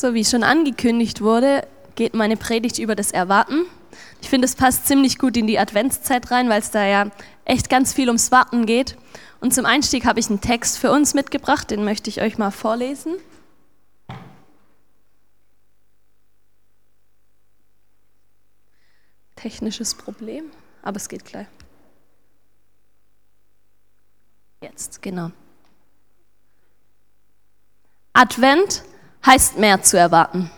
So wie schon angekündigt wurde, geht meine Predigt über das Erwarten. Ich finde, es passt ziemlich gut in die Adventszeit rein, weil es da ja echt ganz viel ums Warten geht. Und zum Einstieg habe ich einen Text für uns mitgebracht, den möchte ich euch mal vorlesen. Technisches Problem, aber es geht gleich. Jetzt, genau. Advent heißt mehr zu erwarten.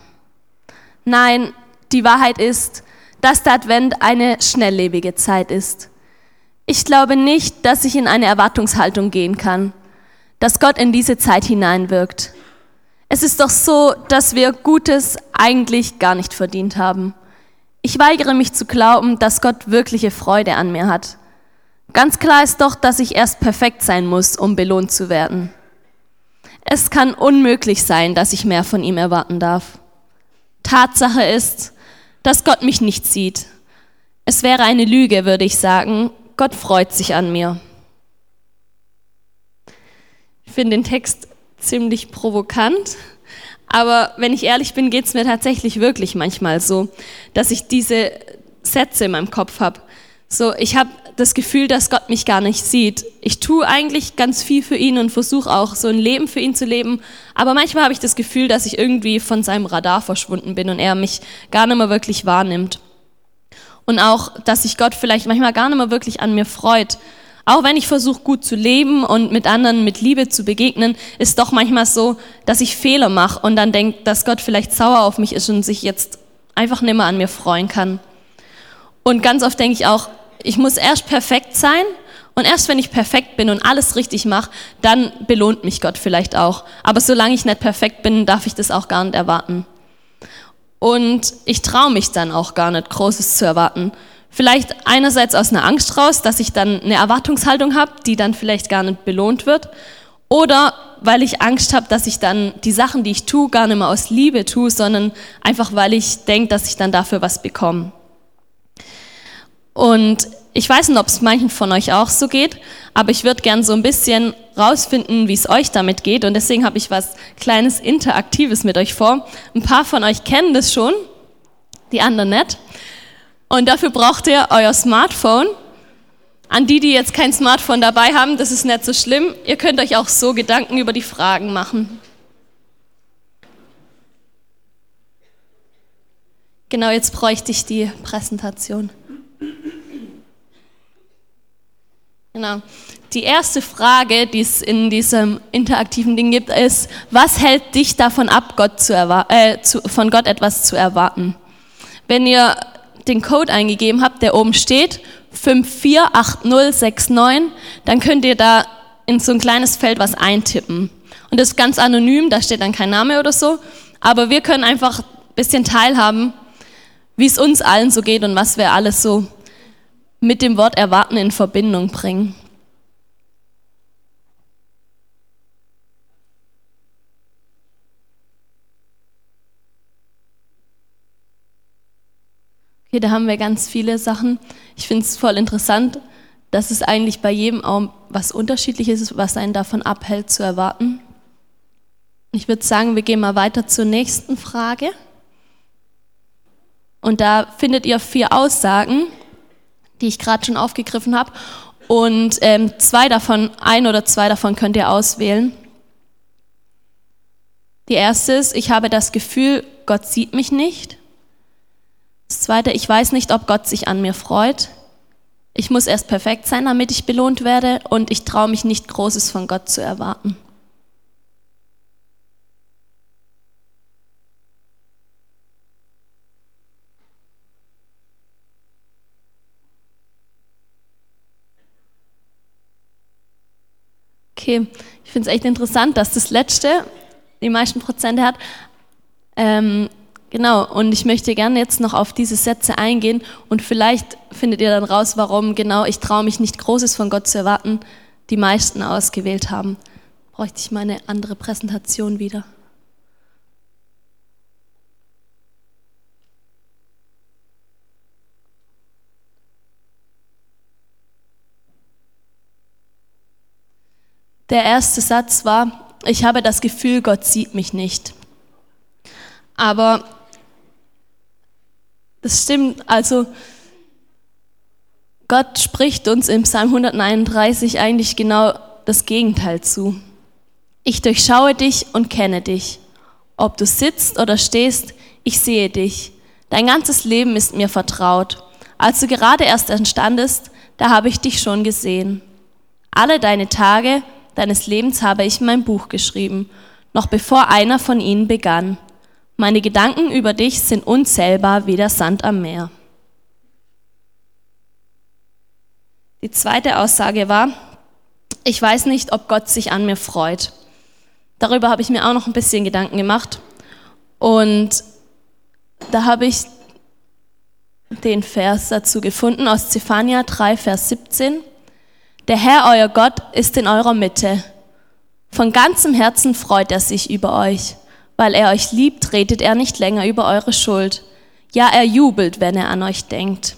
Nein, die Wahrheit ist, dass der Advent eine schnelllebige Zeit ist. Ich glaube nicht, dass ich in eine Erwartungshaltung gehen kann, dass Gott in diese Zeit hineinwirkt. Es ist doch so, dass wir Gutes eigentlich gar nicht verdient haben. Ich weigere mich zu glauben, dass Gott wirkliche Freude an mir hat. Ganz klar ist doch, dass ich erst perfekt sein muss, um belohnt zu werden. Es kann unmöglich sein, dass ich mehr von ihm erwarten darf. Tatsache ist, dass Gott mich nicht sieht. Es wäre eine Lüge, würde ich sagen. Gott freut sich an mir. Ich finde den Text ziemlich provokant, aber wenn ich ehrlich bin, geht es mir tatsächlich wirklich manchmal so, dass ich diese Sätze in meinem Kopf habe. So, ich habe das Gefühl, dass Gott mich gar nicht sieht. Ich tue eigentlich ganz viel für ihn und versuche auch so ein Leben für ihn zu leben, aber manchmal habe ich das Gefühl, dass ich irgendwie von seinem Radar verschwunden bin und er mich gar nicht mehr wirklich wahrnimmt. Und auch, dass sich Gott vielleicht manchmal gar nicht mehr wirklich an mir freut. Auch wenn ich versuche, gut zu leben und mit anderen mit Liebe zu begegnen, ist doch manchmal so, dass ich Fehler mache und dann denke, dass Gott vielleicht sauer auf mich ist und sich jetzt einfach nicht mehr an mir freuen kann. Und ganz oft denke ich auch, ich muss erst perfekt sein und erst wenn ich perfekt bin und alles richtig mache, dann belohnt mich Gott vielleicht auch. Aber solange ich nicht perfekt bin, darf ich das auch gar nicht erwarten. Und ich traue mich dann auch gar nicht, Großes zu erwarten. Vielleicht einerseits aus einer Angst raus, dass ich dann eine Erwartungshaltung habe, die dann vielleicht gar nicht belohnt wird. Oder weil ich Angst habe, dass ich dann die Sachen, die ich tue, gar nicht mehr aus Liebe tue, sondern einfach weil ich denke, dass ich dann dafür was bekomme. Und ich weiß nicht, ob es manchen von euch auch so geht, aber ich würde gern so ein bisschen rausfinden, wie es euch damit geht. Und deswegen habe ich was kleines Interaktives mit euch vor. Ein paar von euch kennen das schon, die anderen nicht. Und dafür braucht ihr euer Smartphone. An die, die jetzt kein Smartphone dabei haben, das ist nicht so schlimm. Ihr könnt euch auch so Gedanken über die Fragen machen. Genau, jetzt bräuchte ich die Präsentation. Genau. Die erste Frage, die es in diesem interaktiven Ding gibt, ist, was hält dich davon ab, Gott zu äh, zu, von Gott etwas zu erwarten? Wenn ihr den Code eingegeben habt, der oben steht, 548069, dann könnt ihr da in so ein kleines Feld was eintippen. Und das ist ganz anonym, da steht dann kein Name oder so. Aber wir können einfach ein bisschen teilhaben, wie es uns allen so geht und was wir alles so mit dem Wort erwarten in Verbindung bringen. Okay, da haben wir ganz viele Sachen. Ich finde es voll interessant, dass es eigentlich bei jedem auch was Unterschiedliches ist, was einen davon abhält zu erwarten. Ich würde sagen, wir gehen mal weiter zur nächsten Frage. Und da findet ihr vier Aussagen, die ich gerade schon aufgegriffen habe. Und ähm, zwei davon, ein oder zwei davon könnt ihr auswählen. Die erste ist, ich habe das Gefühl, Gott sieht mich nicht. Das zweite, ich weiß nicht, ob Gott sich an mir freut. Ich muss erst perfekt sein, damit ich belohnt werde. Und ich traue mich nicht, Großes von Gott zu erwarten. Okay, ich finde es echt interessant, dass das letzte die meisten Prozente hat. Ähm, genau, und ich möchte gerne jetzt noch auf diese Sätze eingehen und vielleicht findet ihr dann raus, warum genau ich traue mich nicht Großes von Gott zu erwarten, die meisten ausgewählt haben. Bräuchte ich meine andere Präsentation wieder. Der erste Satz war, ich habe das Gefühl, Gott sieht mich nicht. Aber das stimmt, also Gott spricht uns im Psalm 139 eigentlich genau das Gegenteil zu. Ich durchschaue dich und kenne dich. Ob du sitzt oder stehst, ich sehe dich. Dein ganzes Leben ist mir vertraut. Als du gerade erst entstandest, da habe ich dich schon gesehen. Alle deine Tage deines Lebens habe ich in mein Buch geschrieben, noch bevor einer von ihnen begann. Meine Gedanken über dich sind unzählbar wie der Sand am Meer. Die zweite Aussage war, ich weiß nicht, ob Gott sich an mir freut. Darüber habe ich mir auch noch ein bisschen Gedanken gemacht. Und da habe ich den Vers dazu gefunden aus Zephania 3, Vers 17. Der Herr, euer Gott, ist in eurer Mitte. Von ganzem Herzen freut er sich über euch. Weil er euch liebt, redet er nicht länger über eure Schuld. Ja, er jubelt, wenn er an euch denkt.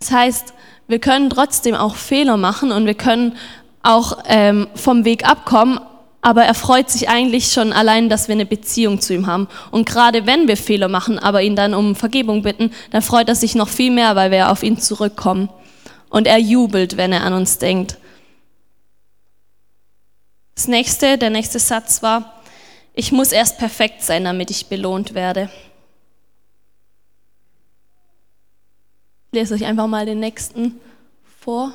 Das heißt, wir können trotzdem auch Fehler machen und wir können auch ähm, vom Weg abkommen, aber er freut sich eigentlich schon allein, dass wir eine Beziehung zu ihm haben. Und gerade wenn wir Fehler machen, aber ihn dann um Vergebung bitten, dann freut er sich noch viel mehr, weil wir auf ihn zurückkommen. Und er jubelt, wenn er an uns denkt. Das nächste, der nächste Satz war, ich muss erst perfekt sein, damit ich belohnt werde. Ich lese euch einfach mal den nächsten vor.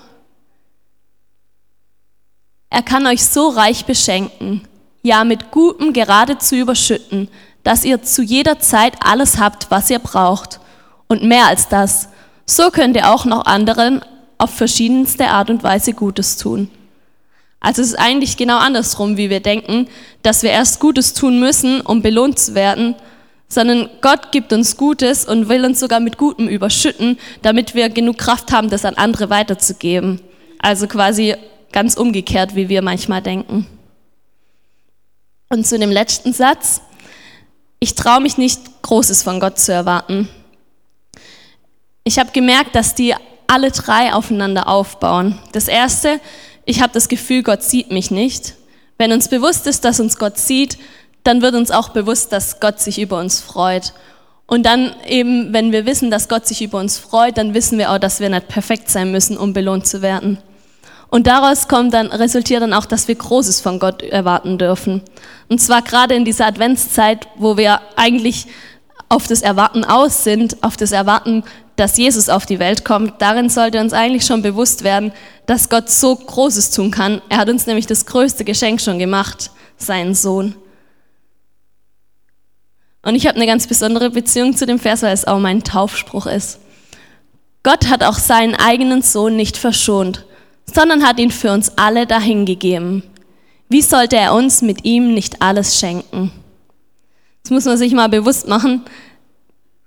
Er kann euch so reich beschenken, ja mit Gutem geradezu überschütten, dass ihr zu jeder Zeit alles habt, was ihr braucht. Und mehr als das, so könnt ihr auch noch anderen auf verschiedenste Art und Weise Gutes tun. Also es ist eigentlich genau andersrum, wie wir denken, dass wir erst Gutes tun müssen, um belohnt zu werden, sondern Gott gibt uns Gutes und will uns sogar mit Gutem überschütten, damit wir genug Kraft haben, das an andere weiterzugeben. Also quasi Ganz umgekehrt, wie wir manchmal denken. Und zu dem letzten Satz. Ich traue mich nicht, Großes von Gott zu erwarten. Ich habe gemerkt, dass die alle drei aufeinander aufbauen. Das erste, ich habe das Gefühl, Gott sieht mich nicht. Wenn uns bewusst ist, dass uns Gott sieht, dann wird uns auch bewusst, dass Gott sich über uns freut. Und dann eben, wenn wir wissen, dass Gott sich über uns freut, dann wissen wir auch, dass wir nicht perfekt sein müssen, um belohnt zu werden. Und daraus kommt dann, resultiert dann auch, dass wir Großes von Gott erwarten dürfen. Und zwar gerade in dieser Adventszeit, wo wir eigentlich auf das Erwarten aus sind, auf das Erwarten, dass Jesus auf die Welt kommt, darin sollte uns eigentlich schon bewusst werden, dass Gott so Großes tun kann. Er hat uns nämlich das größte Geschenk schon gemacht, seinen Sohn. Und ich habe eine ganz besondere Beziehung zu dem Vers, weil es auch mein Taufspruch ist. Gott hat auch seinen eigenen Sohn nicht verschont, sondern hat ihn für uns alle dahingegeben. Wie sollte er uns mit ihm nicht alles schenken? Das muss man sich mal bewusst machen.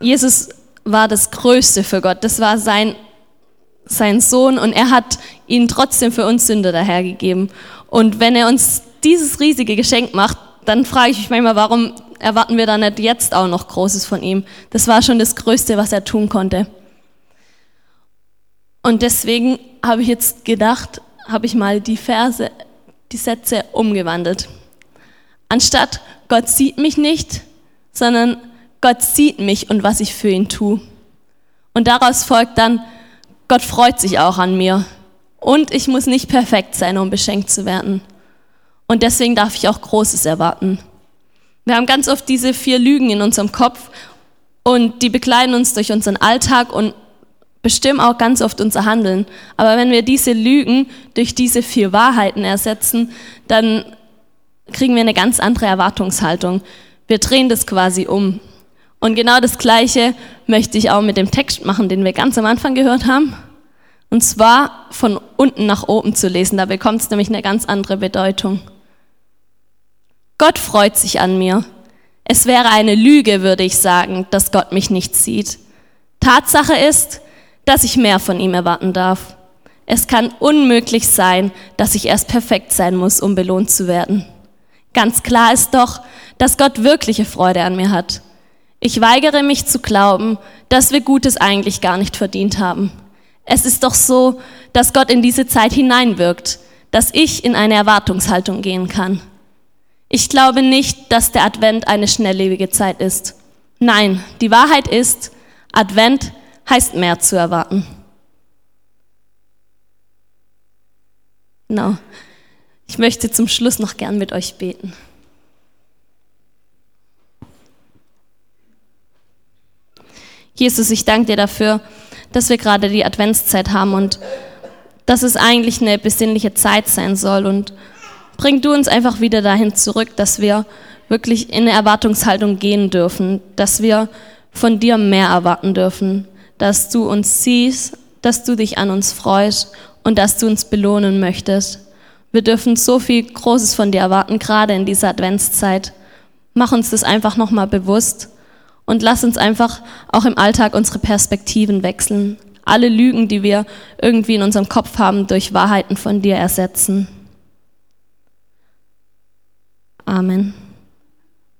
Jesus war das Größte für Gott. Das war sein, sein Sohn und er hat ihn trotzdem für uns Sünder dahergegeben. Und wenn er uns dieses riesige Geschenk macht, dann frage ich mich manchmal, warum erwarten wir dann nicht jetzt auch noch Großes von ihm? Das war schon das Größte, was er tun konnte. Und deswegen habe ich jetzt gedacht, habe ich mal die Verse, die Sätze umgewandelt. Anstatt Gott sieht mich nicht, sondern Gott sieht mich und was ich für ihn tue. Und daraus folgt dann, Gott freut sich auch an mir. Und ich muss nicht perfekt sein, um beschenkt zu werden. Und deswegen darf ich auch Großes erwarten. Wir haben ganz oft diese vier Lügen in unserem Kopf und die bekleiden uns durch unseren Alltag und bestimmen auch ganz oft unser Handeln. Aber wenn wir diese Lügen durch diese vier Wahrheiten ersetzen, dann kriegen wir eine ganz andere Erwartungshaltung. Wir drehen das quasi um. Und genau das Gleiche möchte ich auch mit dem Text machen, den wir ganz am Anfang gehört haben. Und zwar von unten nach oben zu lesen. Da bekommt es nämlich eine ganz andere Bedeutung. Gott freut sich an mir. Es wäre eine Lüge, würde ich sagen, dass Gott mich nicht sieht. Tatsache ist, dass ich mehr von ihm erwarten darf. Es kann unmöglich sein, dass ich erst perfekt sein muss, um belohnt zu werden. Ganz klar ist doch, dass Gott wirkliche Freude an mir hat. Ich weigere mich zu glauben, dass wir Gutes eigentlich gar nicht verdient haben. Es ist doch so, dass Gott in diese Zeit hineinwirkt, dass ich in eine Erwartungshaltung gehen kann. Ich glaube nicht, dass der Advent eine schnelllebige Zeit ist. Nein, die Wahrheit ist, Advent heißt mehr zu erwarten. Genau. Ich möchte zum Schluss noch gern mit euch beten. Jesus, ich danke dir dafür, dass wir gerade die Adventszeit haben und dass es eigentlich eine besinnliche Zeit sein soll. Und bring du uns einfach wieder dahin zurück, dass wir wirklich in eine Erwartungshaltung gehen dürfen, dass wir von dir mehr erwarten dürfen, dass du uns siehst, dass du dich an uns freust und dass du uns belohnen möchtest. Wir dürfen so viel Großes von dir erwarten, gerade in dieser Adventszeit. Mach uns das einfach nochmal bewusst und lass uns einfach auch im Alltag unsere Perspektiven wechseln. Alle Lügen, die wir irgendwie in unserem Kopf haben, durch Wahrheiten von dir ersetzen. Amen.